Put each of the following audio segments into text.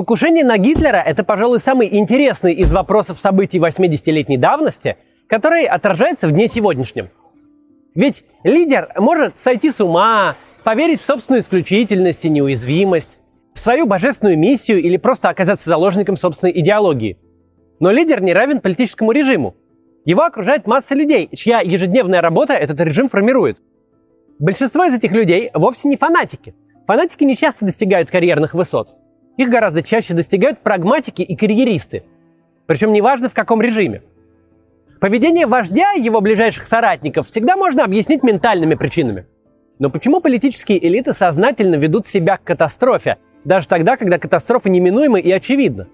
Покушение на Гитлера – это, пожалуй, самый интересный из вопросов событий 80-летней давности, который отражается в дне сегодняшнем. Ведь лидер может сойти с ума, поверить в собственную исключительность и неуязвимость, в свою божественную миссию или просто оказаться заложником собственной идеологии. Но лидер не равен политическому режиму. Его окружает масса людей, чья ежедневная работа этот режим формирует. Большинство из этих людей вовсе не фанатики. Фанатики не часто достигают карьерных высот. Их гораздо чаще достигают прагматики и карьеристы. Причем неважно в каком режиме. Поведение вождя и его ближайших соратников всегда можно объяснить ментальными причинами. Но почему политические элиты сознательно ведут себя к катастрофе, даже тогда, когда катастрофа неминуема и очевидна?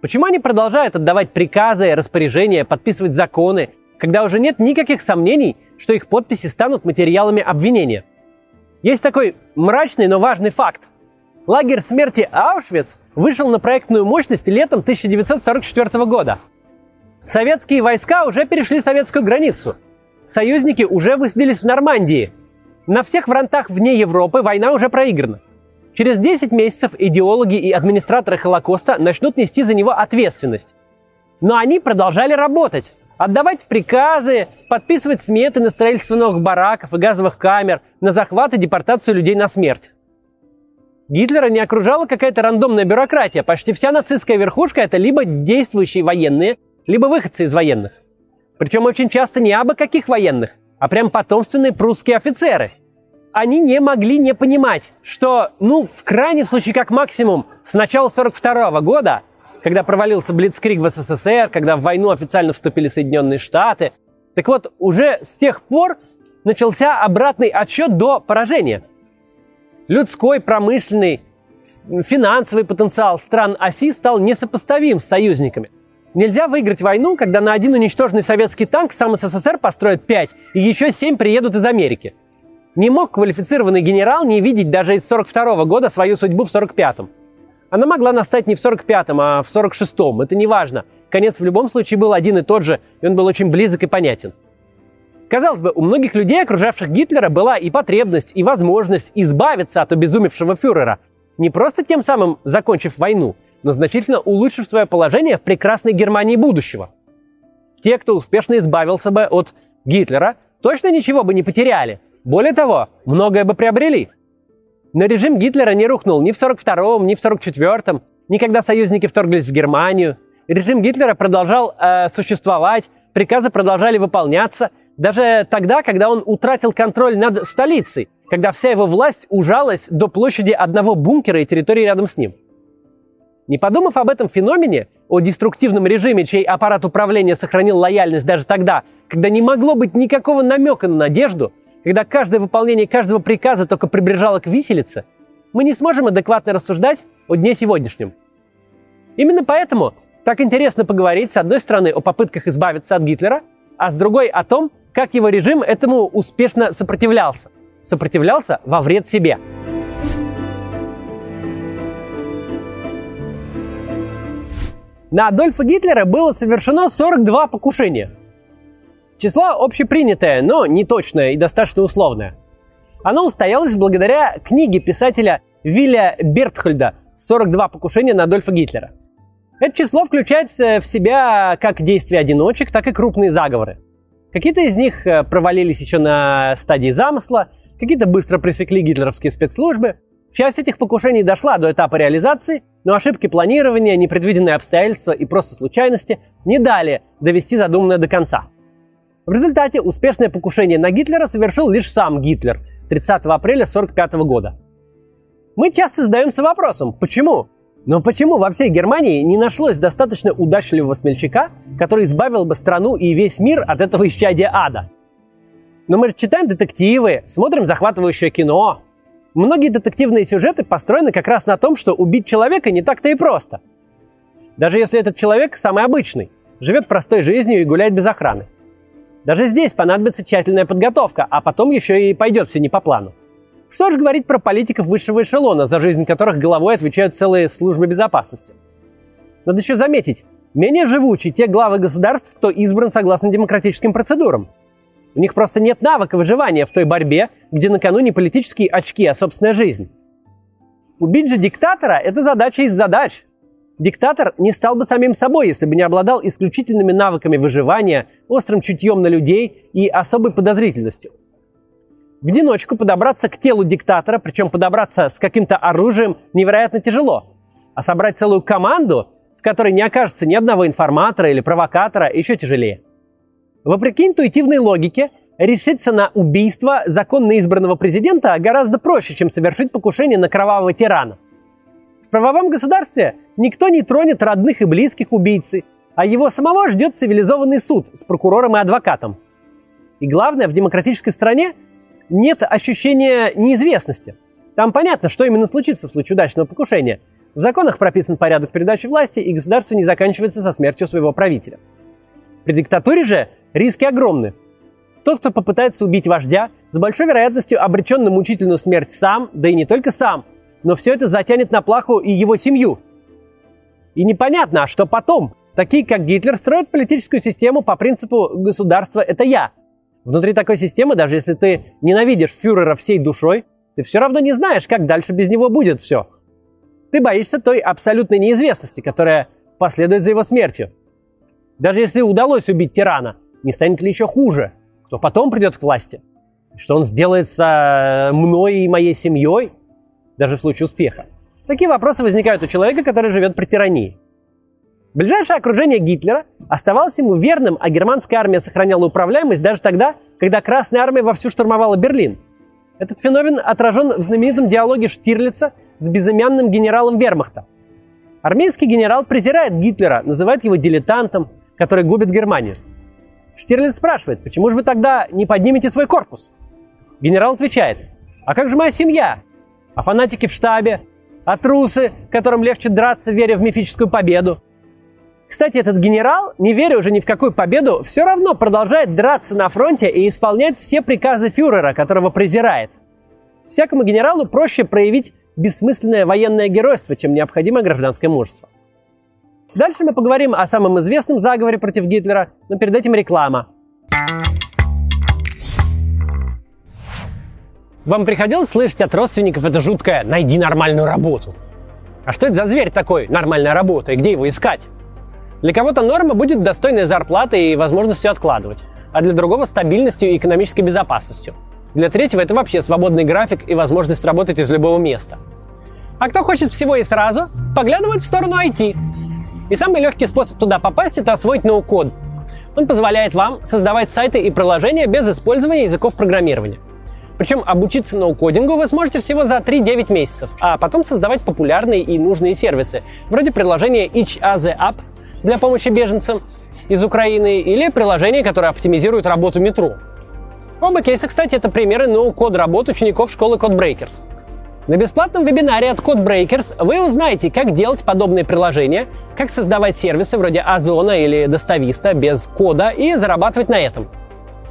Почему они продолжают отдавать приказы, распоряжения, подписывать законы, когда уже нет никаких сомнений, что их подписи станут материалами обвинения? Есть такой мрачный, но важный факт. Лагерь смерти Аушвиц вышел на проектную мощность летом 1944 года. Советские войска уже перешли советскую границу. Союзники уже высадились в Нормандии – на всех фронтах вне Европы война уже проиграна. Через 10 месяцев идеологи и администраторы Холокоста начнут нести за него ответственность. Но они продолжали работать, отдавать приказы, подписывать сметы на строительство новых бараков и газовых камер, на захват и депортацию людей на смерть. Гитлера не окружала какая-то рандомная бюрократия. Почти вся нацистская верхушка это либо действующие военные, либо выходцы из военных. Причем очень часто не абы каких военных, а прям потомственные прусские офицеры. Они не могли не понимать, что, ну, в крайнем случае, как максимум, с начала 42 года, когда провалился Блицкриг в СССР, когда в войну официально вступили Соединенные Штаты, так вот, уже с тех пор начался обратный отсчет до поражения. Людской, промышленный, финансовый потенциал стран оси стал несопоставим с союзниками – Нельзя выиграть войну, когда на один уничтоженный советский танк сам СССР построит 5, и еще 7 приедут из Америки. Не мог квалифицированный генерал не видеть даже из 42 -го года свою судьбу в 45-м. Она могла настать не в 45-м, а в 46-м. Это не важно. Конец в любом случае был один и тот же, и он был очень близок и понятен. Казалось бы, у многих людей, окружавших Гитлера, была и потребность, и возможность избавиться от обезумевшего фюрера, не просто тем самым закончив войну, но значительно улучшив свое положение в прекрасной Германии будущего. Те, кто успешно избавился бы от Гитлера, точно ничего бы не потеряли. Более того, многое бы приобрели. Но режим Гитлера не рухнул ни в 42-м, ни в 44-м, ни когда союзники вторглись в Германию. Режим Гитлера продолжал э, существовать, приказы продолжали выполняться, даже тогда, когда он утратил контроль над столицей, когда вся его власть ужалась до площади одного бункера и территории рядом с ним. Не подумав об этом феномене, о деструктивном режиме, чей аппарат управления сохранил лояльность даже тогда, когда не могло быть никакого намека на надежду, когда каждое выполнение каждого приказа только приближало к виселице, мы не сможем адекватно рассуждать о дне сегодняшнем. Именно поэтому так интересно поговорить, с одной стороны, о попытках избавиться от Гитлера, а с другой о том, как его режим этому успешно сопротивлялся. Сопротивлялся во вред себе. На Адольфа Гитлера было совершено 42 покушения. Число общепринятое, но не точное и достаточно условное. Оно устоялось благодаря книге писателя Вилля Бертхольда «42 покушения на Адольфа Гитлера». Это число включает в себя как действия одиночек, так и крупные заговоры. Какие-то из них э, провалились еще на стадии замысла, какие-то быстро пресекли гитлеровские спецслужбы, Часть этих покушений дошла до этапа реализации, но ошибки планирования, непредвиденные обстоятельства и просто случайности не дали довести задуманное до конца. В результате успешное покушение на Гитлера совершил лишь сам Гитлер 30 апреля 1945 года. Мы часто задаемся вопросом, почему? Но почему во всей Германии не нашлось достаточно удачливого смельчака, который избавил бы страну и весь мир от этого исчадия ада? Но мы читаем детективы, смотрим захватывающее кино, Многие детективные сюжеты построены как раз на том, что убить человека не так-то и просто. Даже если этот человек самый обычный, живет простой жизнью и гуляет без охраны. Даже здесь понадобится тщательная подготовка, а потом еще и пойдет все не по плану. Что же говорить про политиков высшего эшелона, за жизнь которых головой отвечают целые службы безопасности? Надо еще заметить, менее живучи те главы государств, кто избран согласно демократическим процедурам – у них просто нет навыка выживания в той борьбе, где на кону не политические очки, а собственная жизнь. Убить же диктатора – это задача из задач. Диктатор не стал бы самим собой, если бы не обладал исключительными навыками выживания, острым чутьем на людей и особой подозрительностью. В одиночку подобраться к телу диктатора, причем подобраться с каким-то оружием, невероятно тяжело. А собрать целую команду, в которой не окажется ни одного информатора или провокатора, еще тяжелее. Вопреки интуитивной логике, решиться на убийство законно избранного президента гораздо проще, чем совершить покушение на кровавого тирана. В правовом государстве никто не тронет родных и близких убийцы, а его самого ждет цивилизованный суд с прокурором и адвокатом. И главное, в демократической стране нет ощущения неизвестности. Там понятно, что именно случится в случае удачного покушения. В законах прописан порядок передачи власти, и государство не заканчивается со смертью своего правителя. При диктатуре же риски огромны. Тот, кто попытается убить вождя, с большой вероятностью обречен на мучительную смерть сам, да и не только сам, но все это затянет на плаху и его семью. И непонятно, а что потом? Такие, как Гитлер, строят политическую систему по принципу «государство – это я», Внутри такой системы, даже если ты ненавидишь фюрера всей душой, ты все равно не знаешь, как дальше без него будет все. Ты боишься той абсолютной неизвестности, которая последует за его смертью. Даже если удалось убить тирана, не станет ли еще хуже? Кто потом придет к власти? Что он сделает со мной и моей семьей? Даже в случае успеха. Такие вопросы возникают у человека, который живет при тирании. Ближайшее окружение Гитлера оставалось ему верным, а германская армия сохраняла управляемость даже тогда, когда Красная армия вовсю штурмовала Берлин. Этот феномен отражен в знаменитом диалоге Штирлица с безымянным генералом вермахта. Армейский генерал презирает Гитлера, называет его дилетантом, который губит Германию. Штирлиц спрашивает, почему же вы тогда не поднимете свой корпус? Генерал отвечает, а как же моя семья? А фанатики в штабе? А трусы, которым легче драться, веря в мифическую победу? Кстати, этот генерал, не веря уже ни в какую победу, все равно продолжает драться на фронте и исполнять все приказы фюрера, которого презирает. Всякому генералу проще проявить бессмысленное военное геройство, чем необходимое гражданское мужество. Дальше мы поговорим о самом известном заговоре против Гитлера, но перед этим реклама. Вам приходилось слышать от родственников это жуткое «найди нормальную работу»? А что это за зверь такой, нормальная работа, и где его искать? Для кого-то норма будет достойной зарплатой и возможностью откладывать, а для другого стабильностью и экономической безопасностью. Для третьего это вообще свободный график и возможность работать из любого места. А кто хочет всего и сразу, поглядывает в сторону IT. И самый легкий способ туда попасть – это освоить ноу-код. Он позволяет вам создавать сайты и приложения без использования языков программирования. Причем обучиться ноу-кодингу вы сможете всего за 3-9 месяцев, а потом создавать популярные и нужные сервисы, вроде приложения Each App для помощи беженцам из Украины или приложение, которое оптимизирует работу метро. Оба кейса, кстати, это примеры ноу-код работ учеников школы CodeBreakers. На бесплатном вебинаре от CodeBreakers вы узнаете, как делать подобные приложения, как создавать сервисы вроде Озона или Достависта без кода и зарабатывать на этом.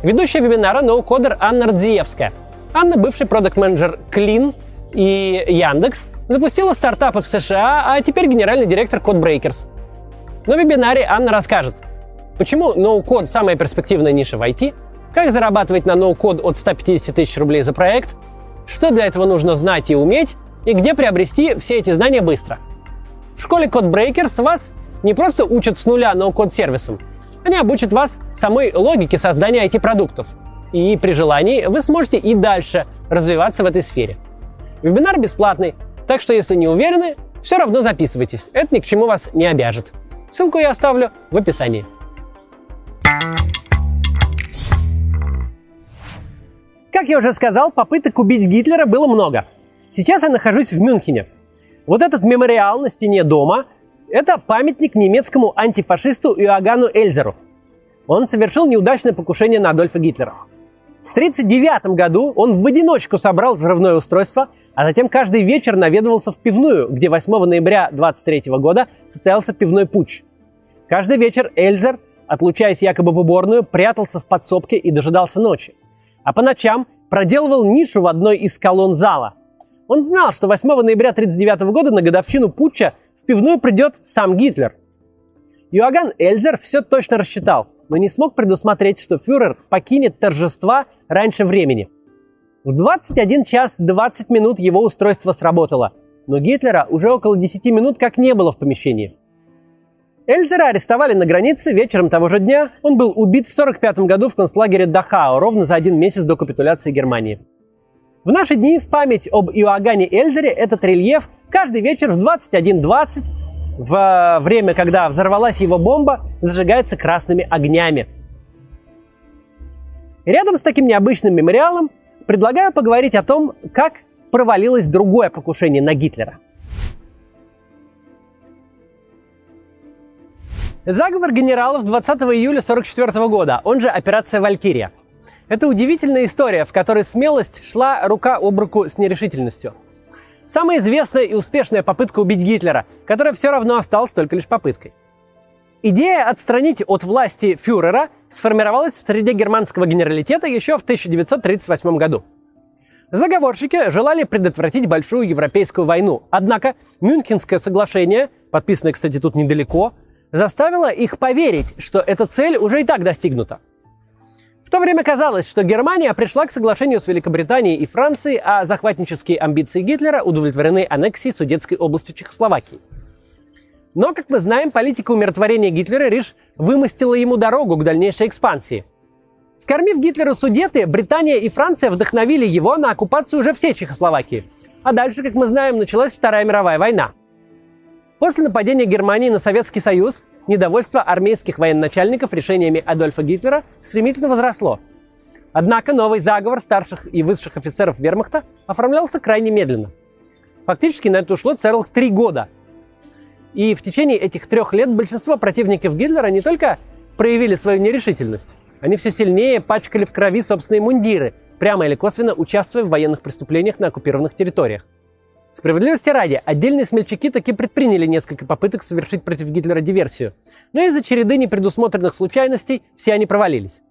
Ведущая вебинара ноу-кодер Анна Радзиевская. Анна – бывший продукт-менеджер Clean и Яндекс, запустила стартапы в США, а теперь генеральный директор CodeBreakers. На вебинаре Анна расскажет, почему ноу-код самая перспективная ниша в IT, как зарабатывать на ноу-код от 150 тысяч рублей за проект, что для этого нужно знать и уметь, и где приобрести все эти знания быстро. В школе CodeBreakers вас не просто учат с нуля ноу-код сервисам, они обучат вас самой логике создания IT-продуктов. И при желании вы сможете и дальше развиваться в этой сфере. Вебинар бесплатный, так что если не уверены, все равно записывайтесь. Это ни к чему вас не обяжет. Ссылку я оставлю в описании. Как я уже сказал, попыток убить Гитлера было много. Сейчас я нахожусь в Мюнхене. Вот этот мемориал на стене дома – это памятник немецкому антифашисту Иоганну Эльзеру. Он совершил неудачное покушение на Адольфа Гитлера. В 1939 году он в одиночку собрал взрывное устройство, а затем каждый вечер наведывался в пивную, где 8 ноября 23 года состоялся пивной путь. Каждый вечер Эльзер, отлучаясь якобы в уборную, прятался в подсобке и дожидался ночи. А по ночам проделывал нишу в одной из колонн зала. Он знал, что 8 ноября 1939 года на годовщину путча в пивную придет сам Гитлер. Иоганн Эльзер все точно рассчитал, но не смог предусмотреть, что фюрер покинет торжества раньше времени – в 21 час 20 минут его устройство сработало. но Гитлера уже около 10 минут как не было в помещении. Эльзера арестовали на границе вечером того же дня. Он был убит в 1945 году в концлагере Дахау, ровно за один месяц до капитуляции Германии. В наши дни в память об Иоганне Эльзере этот рельеф каждый вечер в 21.20, в время, когда взорвалась его бомба, зажигается красными огнями. Рядом с таким необычным мемориалом предлагаю поговорить о том, как провалилось другое покушение на Гитлера. Заговор генералов 20 июля 1944 года, он же операция «Валькирия». Это удивительная история, в которой смелость шла рука об руку с нерешительностью. Самая известная и успешная попытка убить Гитлера, которая все равно осталась только лишь попыткой. Идея отстранить от власти фюрера сформировалась в среде германского генералитета еще в 1938 году. Заговорщики желали предотвратить большую европейскую войну, однако Мюнхенское соглашение, подписанное, кстати, тут недалеко, заставило их поверить, что эта цель уже и так достигнута. В то время казалось, что Германия пришла к соглашению с Великобританией и Францией, а захватнические амбиции Гитлера удовлетворены аннексией Судетской области Чехословакии. Но, как мы знаем, политика умиротворения Гитлера лишь вымостила ему дорогу к дальнейшей экспансии – Скормив Гитлеру Судеты, Британия и Франция вдохновили его на оккупацию уже всей Чехословакии. А дальше, как мы знаем, началась Вторая мировая война. После нападения Германии на Советский Союз недовольство армейских военачальников решениями Адольфа Гитлера стремительно возросло. Однако новый заговор старших и высших офицеров вермахта оформлялся крайне медленно. Фактически на это ушло целых три года. И в течение этих трех лет большинство противников Гитлера не только проявили свою нерешительность, они все сильнее пачкали в крови собственные мундиры, прямо или косвенно участвуя в военных преступлениях на оккупированных территориях. Справедливости ради, отдельные смельчаки таки предприняли несколько попыток совершить против Гитлера диверсию, но из-за череды непредусмотренных случайностей все они провалились.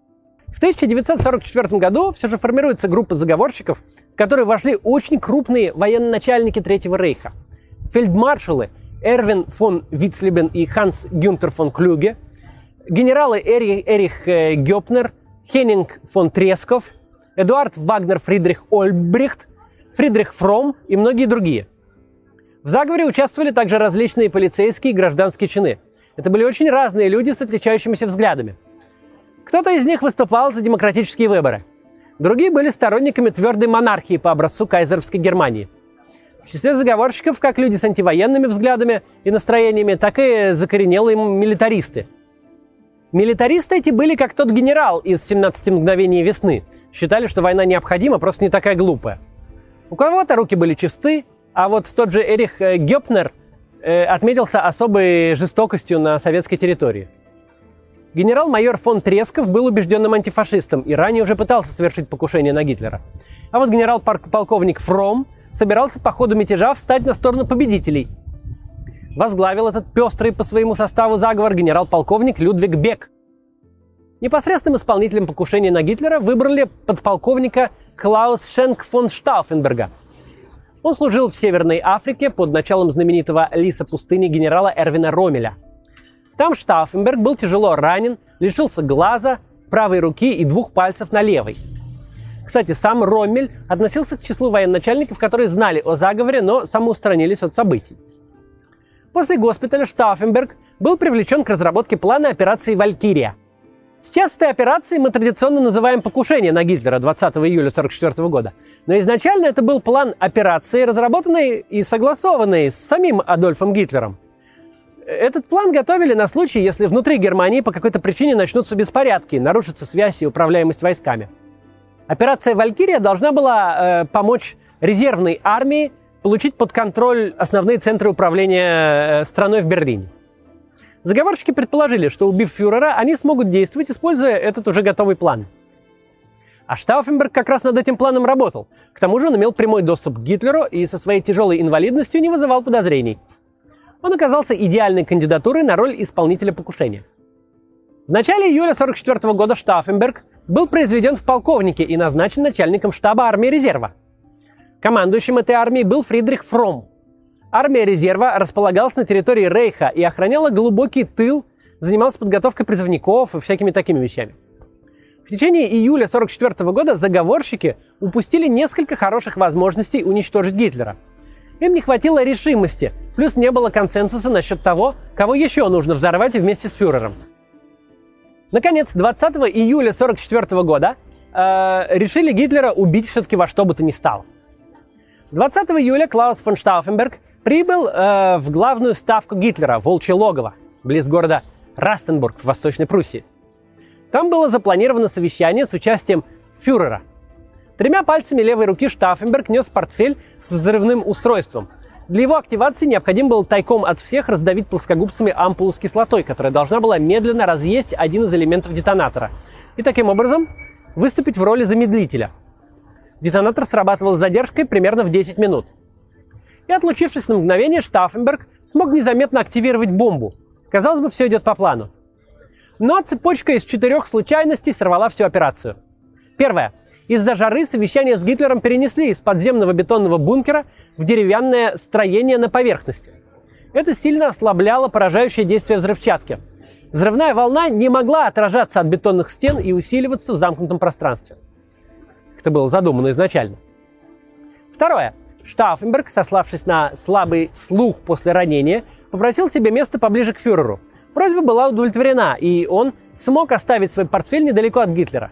В 1944 году все же формируется группа заговорщиков, в которой вошли очень крупные военачальники Третьего Рейха. Фельдмаршалы Эрвин фон Вицлебен и Ханс Гюнтер фон Клюге – генералы Эрих, Эрих э, Гёпнер, Хеннинг фон Тресков, Эдуард Вагнер Фридрих Ольбрихт, Фридрих Фром и многие другие. В заговоре участвовали также различные полицейские и гражданские чины. Это были очень разные люди с отличающимися взглядами. Кто-то из них выступал за демократические выборы. Другие были сторонниками твердой монархии по образцу кайзеровской Германии. В числе заговорщиков как люди с антивоенными взглядами и настроениями, так и закоренелые милитаристы – Милитаристы эти были как тот генерал из «17 мгновений весны». Считали, что война необходима, просто не такая глупая. У кого-то руки были чисты, а вот тот же Эрих э, Гёпнер э, отметился особой жестокостью на советской территории. Генерал-майор фон Тресков был убежденным антифашистом и ранее уже пытался совершить покушение на Гитлера. А вот генерал-полковник Фром собирался по ходу мятежа встать на сторону победителей – возглавил этот пестрый по своему составу заговор генерал-полковник Людвиг Бек. Непосредственным исполнителем покушения на Гитлера выбрали подполковника Клаус Шенк фон Штауфенберга. Он служил в Северной Африке под началом знаменитого лиса пустыни генерала Эрвина Ромеля. Там Штауфенберг был тяжело ранен, лишился глаза, правой руки и двух пальцев на левой. Кстати, сам Роммель относился к числу военачальников, которые знали о заговоре, но самоустранились от событий. После госпиталя Штауфенберг был привлечен к разработке плана операции «Валькирия». Сейчас этой операцией мы традиционно называем покушение на Гитлера 20 июля 1944 года. Но изначально это был план операции, разработанный и согласованный с самим Адольфом Гитлером. Этот план готовили на случай, если внутри Германии по какой-то причине начнутся беспорядки, нарушится связь и управляемость войсками. Операция «Валькирия» должна была э, помочь резервной армии получить под контроль основные центры управления э, страной в Берлине. Заговорщики предположили, что убив фюрера, они смогут действовать, используя этот уже готовый план. А Штауфенберг как раз над этим планом работал. К тому же он имел прямой доступ к Гитлеру и со своей тяжелой инвалидностью не вызывал подозрений. Он оказался идеальной кандидатурой на роль исполнителя покушения. В начале июля 1944 года Штауфенберг был произведен в полковнике и назначен начальником штаба армии резерва – Командующим этой армией был Фридрих Фром. Армия резерва располагалась на территории Рейха и охраняла глубокий тыл, занималась подготовкой призывников и всякими такими вещами. В течение июля 1944 года заговорщики упустили несколько хороших возможностей уничтожить Гитлера. Им не хватило решимости, плюс не было консенсуса насчет того, кого еще нужно взорвать вместе с фюрером. Наконец, 20 июля 1944 года э, решили Гитлера убить все-таки во что бы то ни стало. 20 июля Клаус фон Штауфенберг прибыл э, в главную ставку Гитлера, Волчье логово, близ города Растенбург в Восточной Пруссии. Там было запланировано совещание с участием фюрера. Тремя пальцами левой руки Штауфенберг нес портфель с взрывным устройством. Для его активации необходимо было тайком от всех раздавить плоскогубцами ампулу с кислотой, которая должна была медленно разъесть один из элементов детонатора. И таким образом выступить в роли замедлителя. Детонатор срабатывал с задержкой примерно в 10 минут – и, отлучившись на мгновение, Штауфенберг смог незаметно активировать бомбу. Казалось бы, все идет по плану. Но цепочка из четырех случайностей сорвала всю операцию. Первое. Из-за жары совещание с Гитлером перенесли из подземного бетонного бункера в деревянное строение на поверхности. Это сильно ослабляло поражающее действие взрывчатки. Взрывная волна не могла отражаться от бетонных стен и усиливаться в замкнутом пространстве. Это было задумано изначально. Второе. Штауфенберг, сославшись на слабый слух после ранения, попросил себе место поближе к фюреру. Просьба была удовлетворена, и он смог оставить свой портфель недалеко от Гитлера.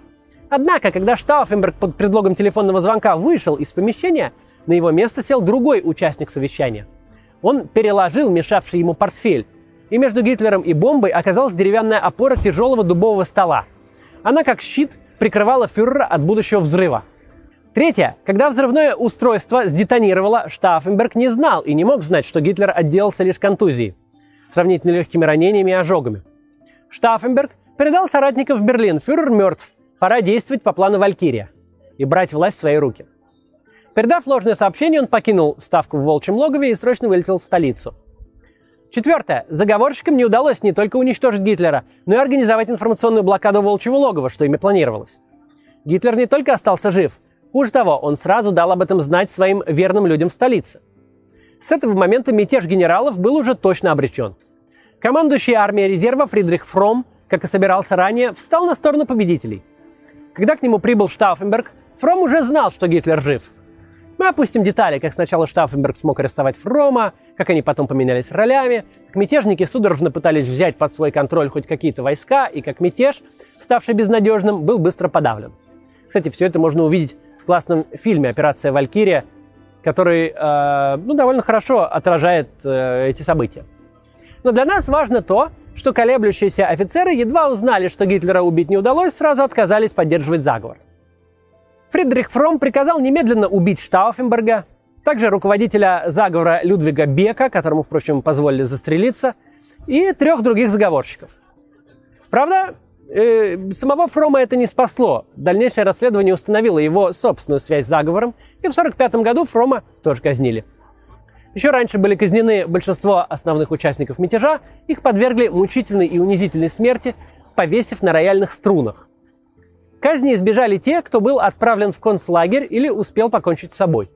Однако, когда Штауфенберг под предлогом телефонного звонка вышел из помещения, на его место сел другой участник совещания. Он переложил мешавший ему портфель, и между Гитлером и бомбой оказалась деревянная опора тяжелого дубового стола. Она, как щит, прикрывала фюрера от будущего взрыва. Третье. Когда взрывное устройство сдетонировало, Штауфенберг не знал и не мог знать, что Гитлер отделался лишь контузией, сравнительно легкими ранениями и ожогами. Штауфенберг передал соратникам в Берлин. Фюрер мертв. Пора действовать по плану Валькирия и брать власть в свои руки. Передав ложное сообщение, он покинул ставку в Волчьем логове и срочно вылетел в столицу. Четвертое. Заговорщикам не удалось не только уничтожить Гитлера, но и организовать информационную блокаду Волчьего логова, что ими планировалось. Гитлер не только остался жив – Хуже того, он сразу дал об этом знать своим верным людям в столице. С этого момента мятеж генералов был уже точно обречен. Командующий армией резерва Фридрих Фром, как и собирался ранее, встал на сторону победителей. Когда к нему прибыл Штауфенберг, Фром уже знал, что Гитлер жив. Мы опустим детали, как сначала Штауфенберг смог арестовать Фрома, как они потом поменялись ролями, как мятежники судорожно пытались взять под свой контроль хоть какие-то войска, и как мятеж, ставший безнадежным, был быстро подавлен. Кстати, все это можно увидеть в классном фильме «Операция Валькирия», который э, ну, довольно хорошо отражает э, эти события. Но для нас важно то, что колеблющиеся офицеры едва узнали, что Гитлера убить не удалось, сразу отказались поддерживать заговор. Фридрих Фром приказал немедленно убить Штауфенберга, также руководителя заговора Людвига Бека, которому, впрочем, позволили застрелиться, и трех других заговорщиков. Правда, э, самого Фрома это не спасло. Дальнейшее расследование установило его собственную связь с заговором, и в 1945 году Фрома тоже казнили. Еще раньше были казнены большинство основных участников мятежа, их подвергли мучительной и унизительной смерти, повесив на рояльных струнах. Казни избежали те, кто был отправлен в концлагерь или успел покончить с собой.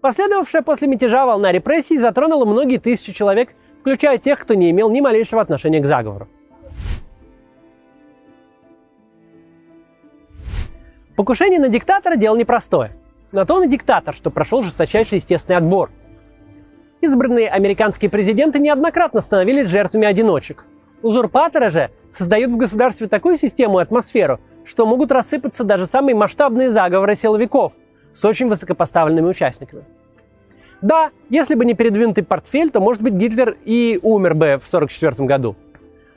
Последовавшая после мятежа волна репрессий затронула многие тысячи человек, включая тех, кто не имел ни малейшего отношения к заговору. Покушение на диктатора – дело непростое. На то он и диктатор, что прошел жесточайший естественный отбор. Избранные американские президенты неоднократно становились жертвами одиночек. Узурпаторы же создают в государстве такую систему и атмосферу, что могут рассыпаться даже самые масштабные заговоры силовиков с очень высокопоставленными участниками. Да, если бы не передвинутый портфель, то, может быть, Гитлер и умер бы в 1944 году.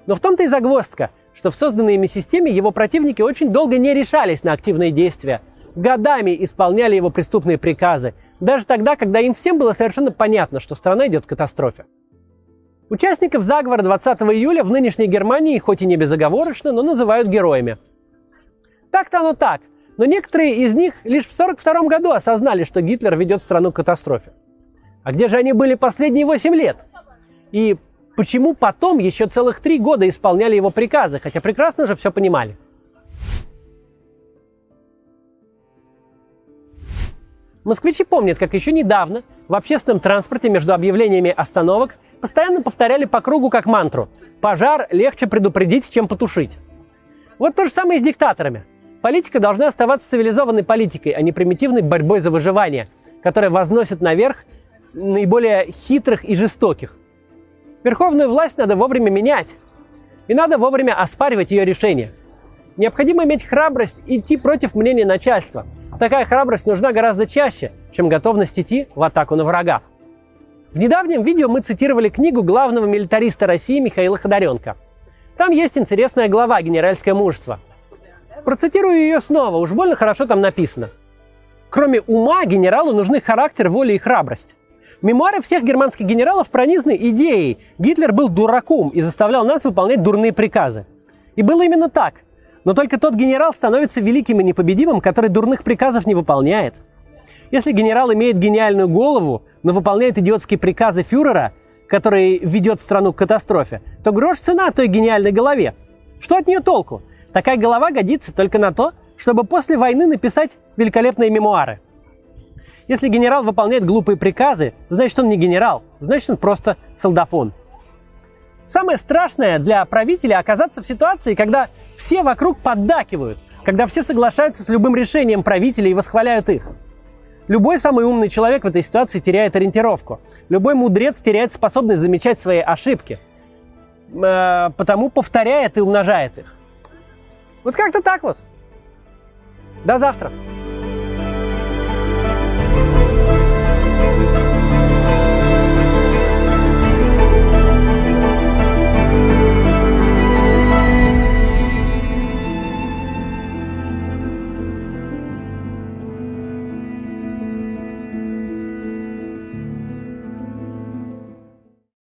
Но в том-то и загвоздка – что в созданной ими системе его противники очень долго не решались на активные действия, годами исполняли его преступные приказы, даже тогда, когда им всем было совершенно понятно, что страна идет к катастрофе. Участников заговора 20 июля в нынешней Германии, хоть и не безоговорочно, но называют героями. Так-то оно так, но некоторые из них лишь в 1942 году осознали, что Гитлер ведет страну к катастрофе. А где же они были последние 8 лет? И Почему потом еще целых три года исполняли его приказы, хотя прекрасно же все понимали? Москвичи помнят, как еще недавно в общественном транспорте между объявлениями остановок постоянно повторяли по кругу как мантру «Пожар легче предупредить, чем потушить». Вот то же самое и с диктаторами. Политика должна оставаться цивилизованной политикой, а не примитивной борьбой за выживание, которая возносит наверх наиболее хитрых и жестоких. Верховную власть надо вовремя менять. И надо вовремя оспаривать ее решения. Необходимо иметь храбрость идти против мнения начальства. Такая храбрость нужна гораздо чаще, чем готовность идти в атаку на врага. В недавнем видео мы цитировали книгу главного милитариста России Михаила Ходоренко. Там есть интересная глава «Генеральское мужество». Процитирую ее снова, уж больно хорошо там написано. Кроме ума, генералу нужны характер, воля и храбрость. Мемуары всех германских генералов пронизаны идеей. Гитлер был дураком и заставлял нас выполнять дурные приказы. И было именно так. Но только тот генерал становится великим и непобедимым, который дурных приказов не выполняет. Если генерал имеет гениальную голову, но выполняет идиотские приказы фюрера, который ведет страну к катастрофе, то грош цена той гениальной голове. Что от нее толку? Такая голова годится только на то, чтобы после войны написать великолепные мемуары – если генерал выполняет глупые приказы, значит он не генерал, значит он просто солдафон. Самое страшное для правителя оказаться в ситуации, когда все вокруг поддакивают, когда все соглашаются с любым решением правителя и восхваляют их. Любой самый умный человек в этой ситуации теряет ориентировку. Любой мудрец теряет способность замечать свои ошибки. Э, потому повторяет и умножает их. Вот как-то так вот. До завтра.